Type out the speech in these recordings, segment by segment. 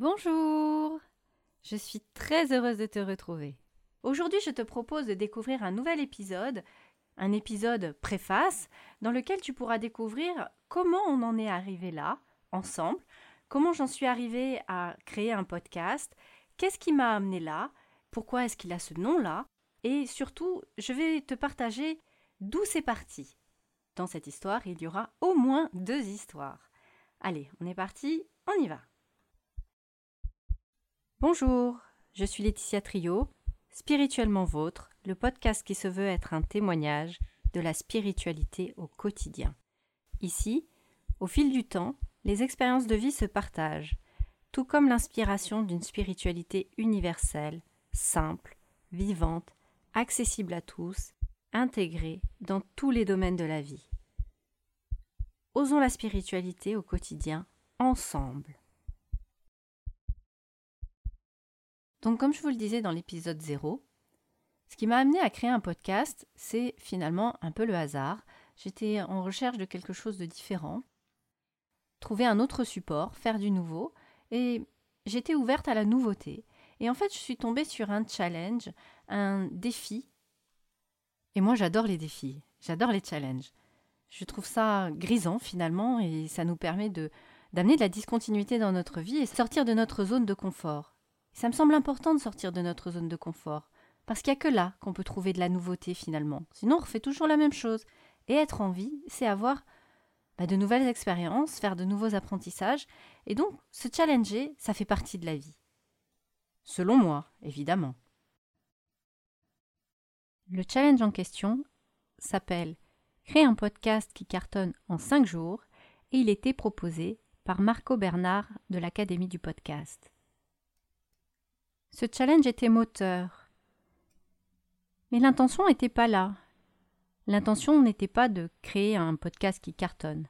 Bonjour Je suis très heureuse de te retrouver. Aujourd'hui, je te propose de découvrir un nouvel épisode, un épisode préface, dans lequel tu pourras découvrir comment on en est arrivé là, ensemble, comment j'en suis arrivée à créer un podcast, qu'est-ce qui m'a amené là, pourquoi est-ce qu'il a ce nom-là, et surtout, je vais te partager d'où c'est parti. Dans cette histoire, il y aura au moins deux histoires. Allez, on est parti, on y va. Bonjour, je suis Laetitia Trio, Spirituellement Vôtre, le podcast qui se veut être un témoignage de la spiritualité au quotidien. Ici, au fil du temps, les expériences de vie se partagent, tout comme l'inspiration d'une spiritualité universelle, simple, vivante, accessible à tous, intégrée dans tous les domaines de la vie. Osons la spiritualité au quotidien ensemble. Donc comme je vous le disais dans l'épisode 0, ce qui m'a amené à créer un podcast, c'est finalement un peu le hasard. J'étais en recherche de quelque chose de différent, trouver un autre support, faire du nouveau, et j'étais ouverte à la nouveauté. Et en fait, je suis tombée sur un challenge, un défi. Et moi, j'adore les défis, j'adore les challenges. Je trouve ça grisant finalement, et ça nous permet de d'amener de la discontinuité dans notre vie et sortir de notre zone de confort. Ça me semble important de sortir de notre zone de confort, parce qu'il n'y a que là qu'on peut trouver de la nouveauté finalement. Sinon, on refait toujours la même chose. Et être en vie, c'est avoir bah, de nouvelles expériences, faire de nouveaux apprentissages, et donc se challenger, ça fait partie de la vie. Selon moi, évidemment. Le challenge en question s'appelle Créer un podcast qui cartonne en 5 jours et il était proposé par Marco Bernard de l'Académie du podcast. Ce challenge était moteur. Mais l'intention n'était pas là. L'intention n'était pas de créer un podcast qui cartonne.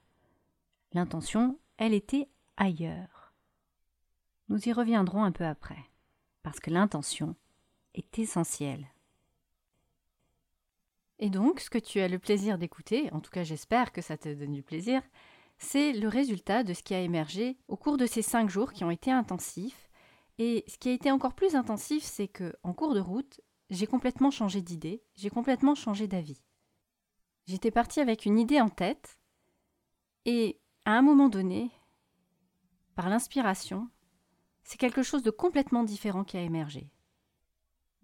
L'intention, elle était ailleurs. Nous y reviendrons un peu après, parce que l'intention est essentielle. Et donc, ce que tu as le plaisir d'écouter, en tout cas j'espère que ça te donne du plaisir, c'est le résultat de ce qui a émergé au cours de ces cinq jours qui ont été intensifs et ce qui a été encore plus intensif, c'est que en cours de route, j'ai complètement changé d'idée, j'ai complètement changé d'avis. J'étais partie avec une idée en tête, et à un moment donné, par l'inspiration, c'est quelque chose de complètement différent qui a émergé.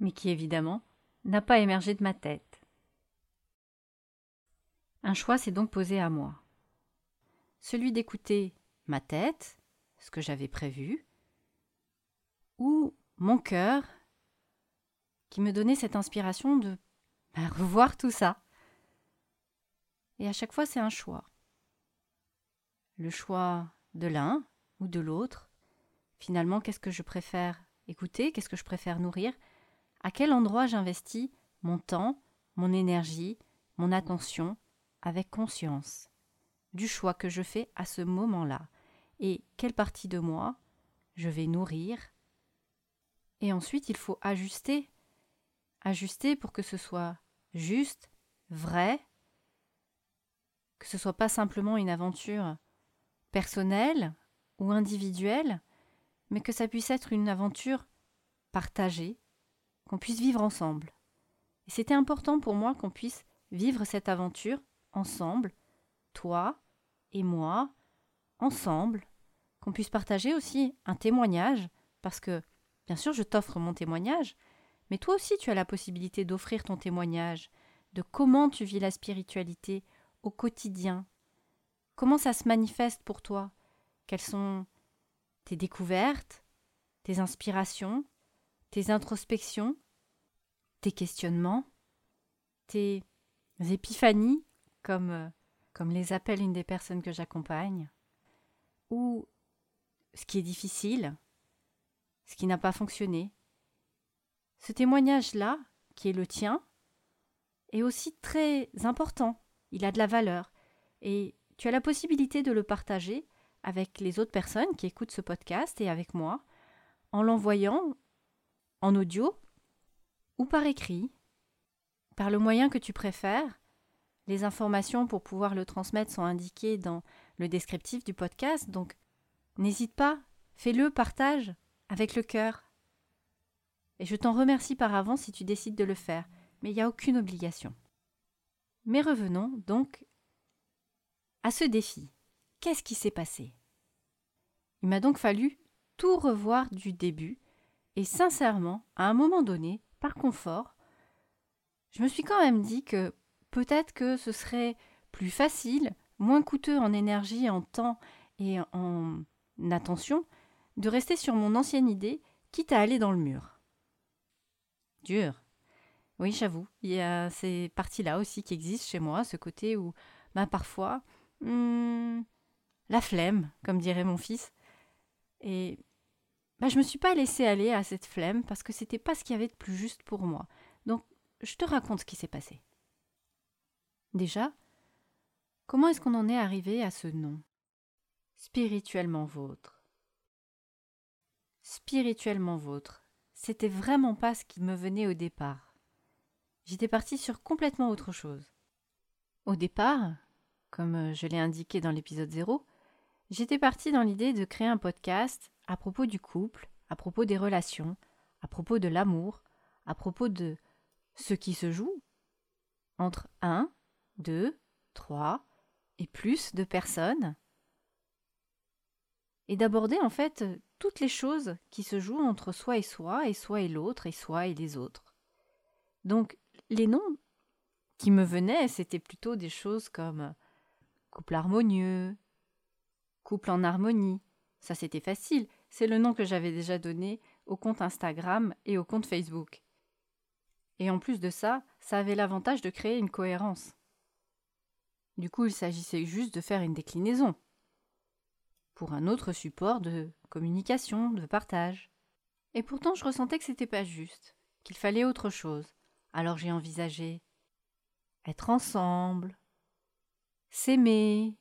Mais qui évidemment n'a pas émergé de ma tête. Un choix s'est donc posé à moi. Celui d'écouter ma tête, ce que j'avais prévu, ou mon cœur qui me donnait cette inspiration de bah, revoir tout ça. Et à chaque fois, c'est un choix. Le choix de l'un ou de l'autre. Finalement, qu'est-ce que je préfère écouter? Qu'est-ce que je préfère nourrir? À quel endroit j'investis mon temps, mon énergie, mon attention avec conscience du choix que je fais à ce moment-là? Et quelle partie de moi je vais nourrir et ensuite, il faut ajuster. Ajuster pour que ce soit juste, vrai, que ce soit pas simplement une aventure personnelle ou individuelle, mais que ça puisse être une aventure partagée, qu'on puisse vivre ensemble. Et c'était important pour moi qu'on puisse vivre cette aventure ensemble, toi et moi, ensemble, qu'on puisse partager aussi un témoignage, parce que Bien sûr, je t'offre mon témoignage, mais toi aussi tu as la possibilité d'offrir ton témoignage de comment tu vis la spiritualité au quotidien. Comment ça se manifeste pour toi? Quelles sont tes découvertes, tes inspirations, tes introspections, tes questionnements, tes épiphanies, comme, euh, comme les appelle une des personnes que j'accompagne, ou ce qui est difficile, ce qui n'a pas fonctionné. Ce témoignage-là, qui est le tien, est aussi très important, il a de la valeur, et tu as la possibilité de le partager avec les autres personnes qui écoutent ce podcast et avec moi, en l'envoyant en audio ou par écrit, par le moyen que tu préfères. Les informations pour pouvoir le transmettre sont indiquées dans le descriptif du podcast, donc n'hésite pas fais-le partage avec le cœur. Et je t'en remercie par avance si tu décides de le faire, mais il n'y a aucune obligation. Mais revenons donc à ce défi. Qu'est-ce qui s'est passé? Il m'a donc fallu tout revoir du début, et sincèrement, à un moment donné, par confort, je me suis quand même dit que peut-être que ce serait plus facile, moins coûteux en énergie, en temps et en attention, de rester sur mon ancienne idée, quitte à aller dans le mur. Dur. Oui, j'avoue, il y a ces parties-là aussi qui existent chez moi, ce côté où, bah, parfois, hmm, la flemme, comme dirait mon fils. Et bah, je me suis pas laissée aller à cette flemme parce que c'était pas ce qu'il y avait de plus juste pour moi. Donc, je te raconte ce qui s'est passé. Déjà, comment est-ce qu'on en est arrivé à ce nom? Spirituellement vôtre. Spirituellement vôtre, c'était vraiment pas ce qui me venait au départ. J'étais partie sur complètement autre chose. Au départ, comme euh, je l'ai indiqué dans l'épisode 0, j'étais partie dans l'idée de créer un podcast à propos du couple, à propos des relations, à propos de l'amour, à propos de ce qui se joue entre un, deux, trois et plus de personnes, et d'aborder en fait toutes les choses qui se jouent entre soi et soi, et soi et l'autre, et soi et les autres. Donc les noms qui me venaient, c'était plutôt des choses comme couple harmonieux, couple en harmonie. Ça c'était facile, c'est le nom que j'avais déjà donné au compte Instagram et au compte Facebook. Et en plus de ça, ça avait l'avantage de créer une cohérence. Du coup, il s'agissait juste de faire une déclinaison pour un autre support de communication, de partage. Et pourtant, je ressentais que c'était pas juste, qu'il fallait autre chose. Alors j'ai envisagé être ensemble, s'aimer,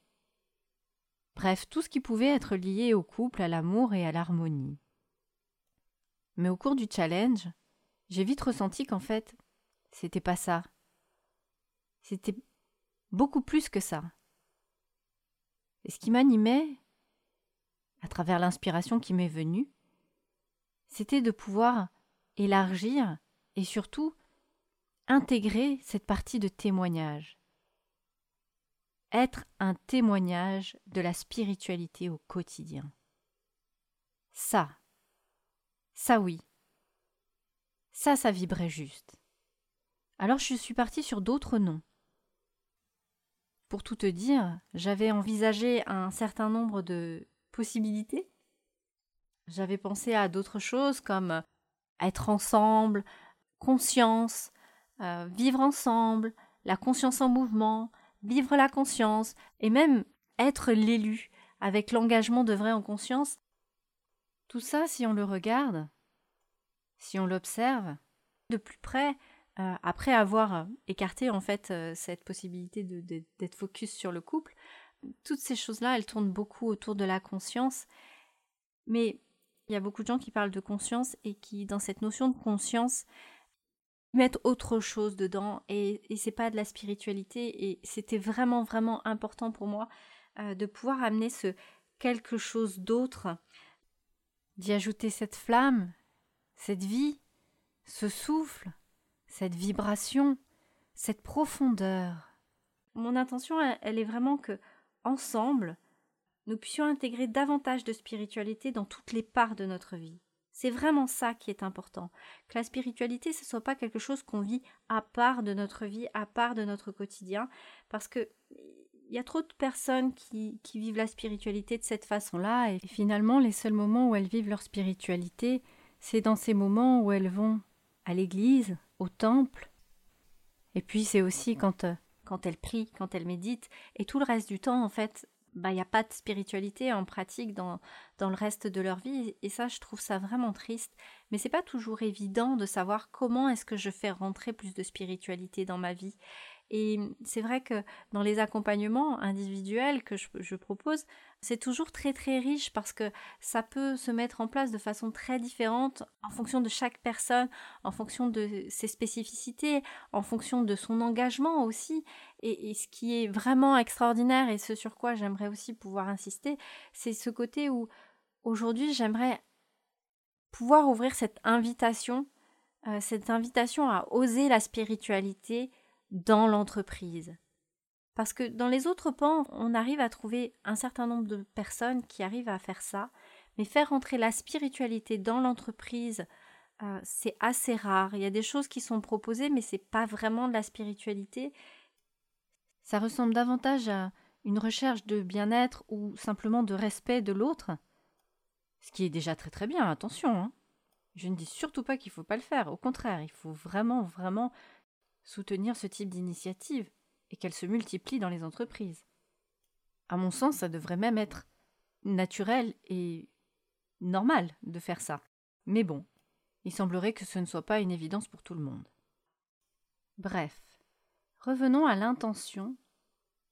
bref, tout ce qui pouvait être lié au couple, à l'amour et à l'harmonie. Mais au cours du challenge, j'ai vite ressenti qu'en fait, c'était pas ça. C'était beaucoup plus que ça. Et ce qui m'animait, à travers l'inspiration qui m'est venue, c'était de pouvoir élargir et surtout intégrer cette partie de témoignage. Être un témoignage de la spiritualité au quotidien. Ça, ça oui, ça, ça vibrait juste. Alors je suis partie sur d'autres noms. Pour tout te dire, j'avais envisagé un certain nombre de possibilités. J'avais pensé à d'autres choses comme être ensemble, conscience, euh, vivre ensemble, la conscience en mouvement, vivre la conscience, et même être l'élu, avec l'engagement de vrai en conscience. Tout ça, si on le regarde, si on l'observe de plus près, euh, après avoir écarté en fait euh, cette possibilité d'être focus sur le couple, toutes ces choses-là, elles tournent beaucoup autour de la conscience. Mais il y a beaucoup de gens qui parlent de conscience et qui, dans cette notion de conscience, mettre autre chose dedans et, et c'est pas de la spiritualité et c'était vraiment vraiment important pour moi euh, de pouvoir amener ce quelque chose d'autre, d'y ajouter cette flamme, cette vie, ce souffle, cette vibration, cette profondeur. Mon intention, elle est vraiment que, ensemble, nous puissions intégrer davantage de spiritualité dans toutes les parts de notre vie. C'est vraiment ça qui est important. Que la spiritualité, ce soit pas quelque chose qu'on vit à part de notre vie, à part de notre quotidien, parce que il y a trop de personnes qui, qui vivent la spiritualité de cette façon-là, et finalement, les seuls moments où elles vivent leur spiritualité, c'est dans ces moments où elles vont à l'église, au temple, et puis c'est aussi quand, euh, quand elles prient, quand elles méditent, et tout le reste du temps, en fait, bah, il n'y a pas de spiritualité en pratique dans, dans le reste de leur vie. Et ça, je trouve ça vraiment triste. Mais c'est pas toujours évident de savoir comment est-ce que je fais rentrer plus de spiritualité dans ma vie. Et c'est vrai que dans les accompagnements individuels que je, propose, c'est toujours très très riche parce que ça peut se mettre en place de façon très différente en fonction de chaque personne, en fonction de ses spécificités, en fonction de son engagement aussi. Et, ce qui est vraiment extraordinaire et ce sur quoi j'aimerais aussi pouvoir insister, c'est ce côté où aujourd'hui, j'aimerais pouvoir ouvrir cette invitation, euh, cette invitation à oser la spiritualité dans l'entreprise. Parce que dans les autres pans, on arrive à trouver un certain nombre de personnes qui arrivent à faire ça, mais faire entrer la spiritualité dans l'entreprise, euh, c'est assez rare. Il y a des choses qui sont proposées, mais c'est pas vraiment de la spiritualité. Ça ressemble davantage à une recherche de bien-être ou simplement de respect de l'autre. Ce qui est déjà très très bien, attention. Hein. Je ne dis surtout pas qu'il faut pas le faire. Au contraire, il faut vraiment, vraiment soutenir ce type d'initiative et qu'elle se multiplie dans les entreprises. À mon sens, ça devrait même être naturel et normal de faire ça. Mais bon, il semblerait que ce ne soit pas une évidence pour tout le monde. Bref, revenons à l'intention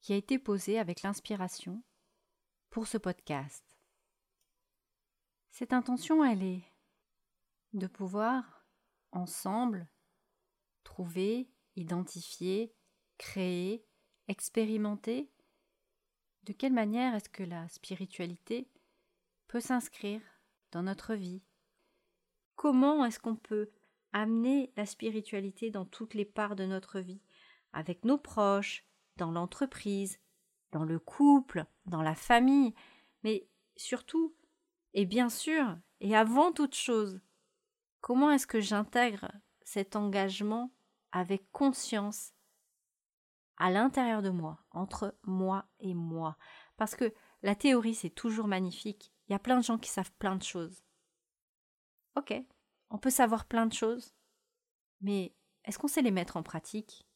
qui a été posée avec l'inspiration pour ce podcast. Cette intention, elle est de pouvoir, ensemble, trouver, identifier, créer, expérimenter? De quelle manière est-ce que la spiritualité peut s'inscrire dans notre vie? Comment est-ce qu'on peut amener la spiritualité dans toutes les parts de notre vie, avec nos proches, dans l'entreprise, dans le couple, dans la famille, mais surtout, et bien sûr, et avant toute chose, comment est-ce que j'intègre cet engagement avec conscience à l'intérieur de moi, entre moi et moi. Parce que la théorie, c'est toujours magnifique. Il y a plein de gens qui savent plein de choses. Ok, on peut savoir plein de choses, mais est-ce qu'on sait les mettre en pratique?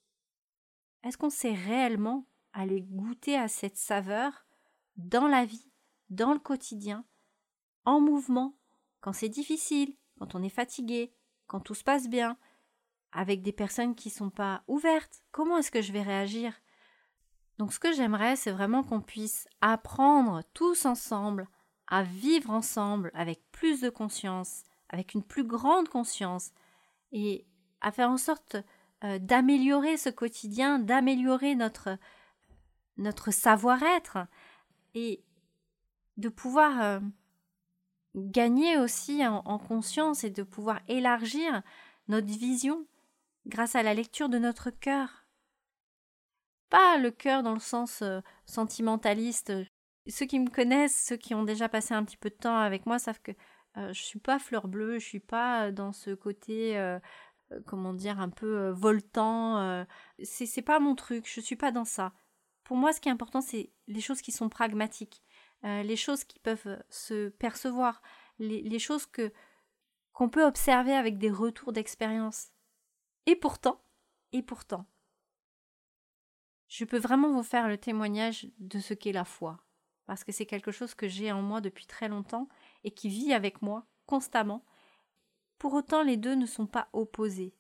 Est-ce qu'on sait réellement aller goûter à cette saveur dans la vie, dans le quotidien, en mouvement, quand c'est difficile, quand on est fatigué, quand tout se passe bien, avec des personnes qui ne sont pas ouvertes. Comment est-ce que je vais réagir? Donc ce que j'aimerais, c'est vraiment qu'on puisse apprendre tous ensemble à vivre ensemble avec plus de conscience, avec une plus grande conscience, et à faire en sorte euh, d'améliorer ce quotidien, d'améliorer notre, notre savoir-être, et de pouvoir euh, gagner aussi en conscience et de pouvoir élargir notre vision grâce à la lecture de notre cœur. Pas le cœur dans le sens euh, sentimentaliste. Ceux qui me connaissent, ceux qui ont déjà passé un petit peu de temps avec moi, savent que euh, je suis pas fleur bleue, je suis pas dans ce côté, euh, comment dire, un peu voltant. c'est, c'est pas mon truc, je suis pas dans ça. Pour moi, ce qui est important, c'est les choses qui sont pragmatiques, les choses qui peuvent se percevoir, les, les choses que qu'on peut observer avec des retours d'expérience. Et pourtant, et pourtant, je peux vraiment vous faire le témoignage de ce qu'est la foi, parce que c'est quelque chose que j'ai en moi depuis très longtemps et qui vit avec moi constamment. Pour autant, les deux ne sont pas opposés.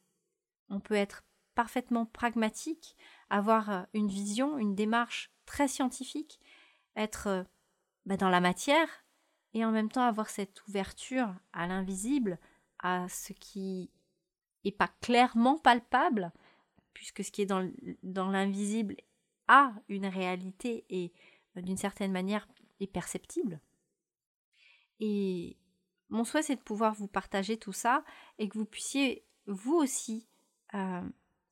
On peut être parfaitement pragmatique, avoir euh, une vision, une démarche très scientifique, être euh, bah, dans la matière, et en même temps avoir cette ouverture à l'invisible, à ce qui pas clairement palpable, puisque ce qui est dans, dans l'invisible a une réalité et euh, d'une certaine manière est perceptible. Et mon souhait, c'est de pouvoir vous partager tout ça et que vous puissiez, vous aussi, euh,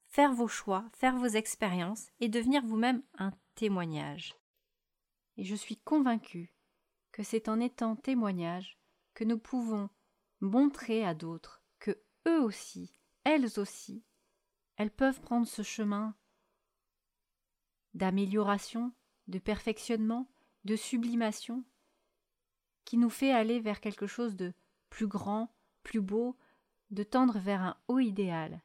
faire vos choix, faire vos expériences et devenir vous-même un témoignage. Et je suis convaincue que c'est en étant témoignage que nous pouvons montrer à d'autres que eux aussi elles aussi, elles peuvent prendre ce chemin d'amélioration, de perfectionnement, de sublimation, qui nous fait aller vers quelque chose de plus grand, plus beau, de tendre vers un haut idéal,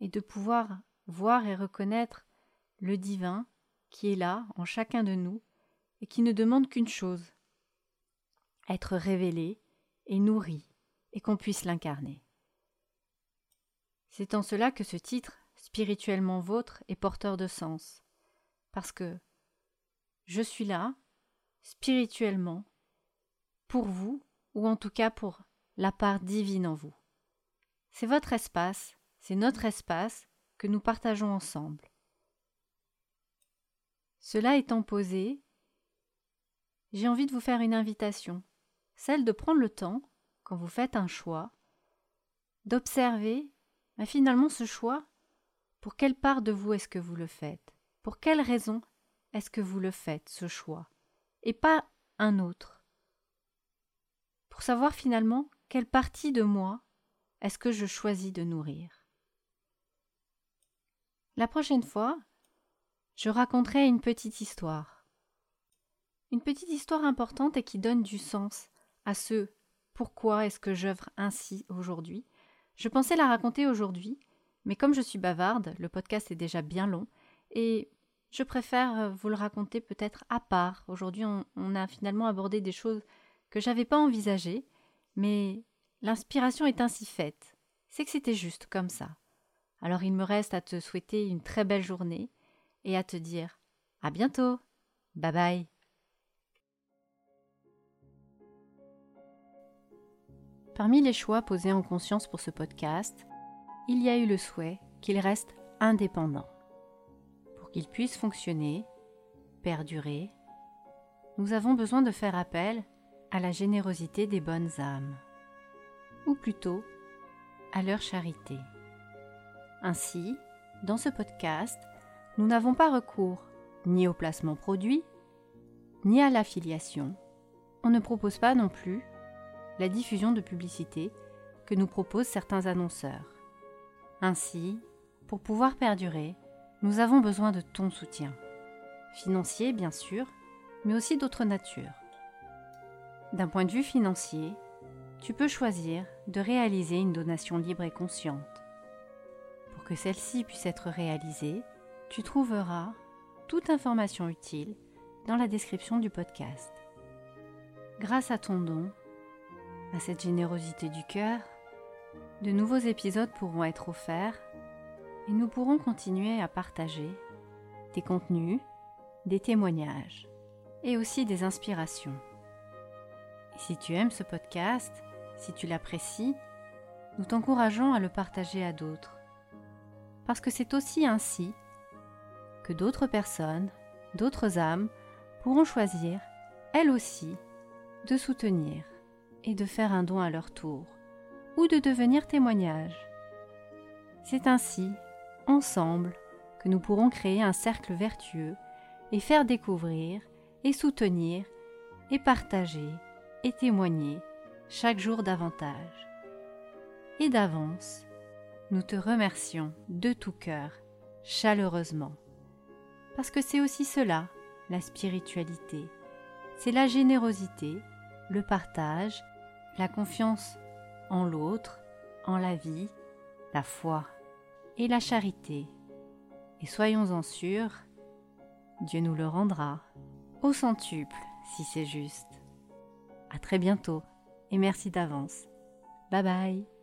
et de pouvoir voir et reconnaître le divin qui est là en chacun de nous et qui ne demande qu'une chose être révélé et nourri et qu'on puisse l'incarner. C'est en cela que ce titre, spirituellement vôtre, est porteur de sens. Parce que je suis là, spirituellement, pour vous, ou en tout cas pour la part divine en vous. C'est votre espace, c'est notre espace que nous partageons ensemble. Cela étant posé, j'ai envie de vous faire une invitation celle de prendre le temps, quand vous faites un choix, d'observer mais finalement ce choix, pour quelle part de vous est-ce que vous le faites? Pour quelle raison est-ce que vous le faites, ce choix? Et pas un autre. Pour savoir finalement quelle partie de moi est-ce que je choisis de nourrir. La prochaine fois, je raconterai une petite histoire. Une petite histoire importante et qui donne du sens à ce pourquoi est-ce que j'œuvre ainsi aujourd'hui je pensais la raconter aujourd'hui, mais comme je suis bavarde, le podcast est déjà bien long, et je préfère euh, vous le raconter peut-être à part. Aujourd'hui, on, a finalement abordé des choses que j'avais pas envisagées, mais l'inspiration est ainsi faite. C'est que c'était juste comme ça. Alors il me reste à te souhaiter une très belle journée et à te dire à bientôt. Bye bye. Parmi les choix posés en conscience pour ce podcast, il y a eu le souhait qu'il reste indépendant. Pour qu'il puisse fonctionner, perdurer, nous avons besoin de faire appel à la générosité des bonnes âmes, ou plutôt à leur charité. Ainsi, dans ce podcast, nous n'avons pas recours ni au placement produit, ni à l'affiliation. On ne propose pas non plus diffusion de publicité que nous proposent certains annonceurs. Ainsi, pour pouvoir perdurer, nous avons besoin de ton soutien. Financier, bien sûr, mais aussi d'autres natures. D'un point de vue financier, tu peux choisir de réaliser une donation libre et consciente. Pour que celle-ci puisse être réalisée, tu trouveras toute information utile dans la description du podcast. Grâce à ton don, à cette générosité du cœur, de nouveaux épisodes pourront être offerts et nous pourrons continuer à partager des contenus, des témoignages et aussi des inspirations. Si tu aimes ce podcast, si tu l'apprécies, nous t'encourageons à le partager à d'autres. Parce que c'est aussi ainsi que d'autres personnes, d'autres âmes pourront choisir, elles aussi, de soutenir et de faire un don à leur tour, ou de devenir témoignage. C'est ainsi, ensemble, que nous pourrons créer un cercle vertueux et faire découvrir et soutenir et partager et témoigner chaque jour davantage. Et d'avance, nous te remercions de tout cœur, chaleureusement, parce que c'est aussi cela, la spiritualité, c'est la générosité, le partage la confiance en l'autre, en la vie, la foi et la charité. Et soyons-en sûrs, Dieu nous le rendra au centuple si c'est juste. À très bientôt et merci d'avance. Bye bye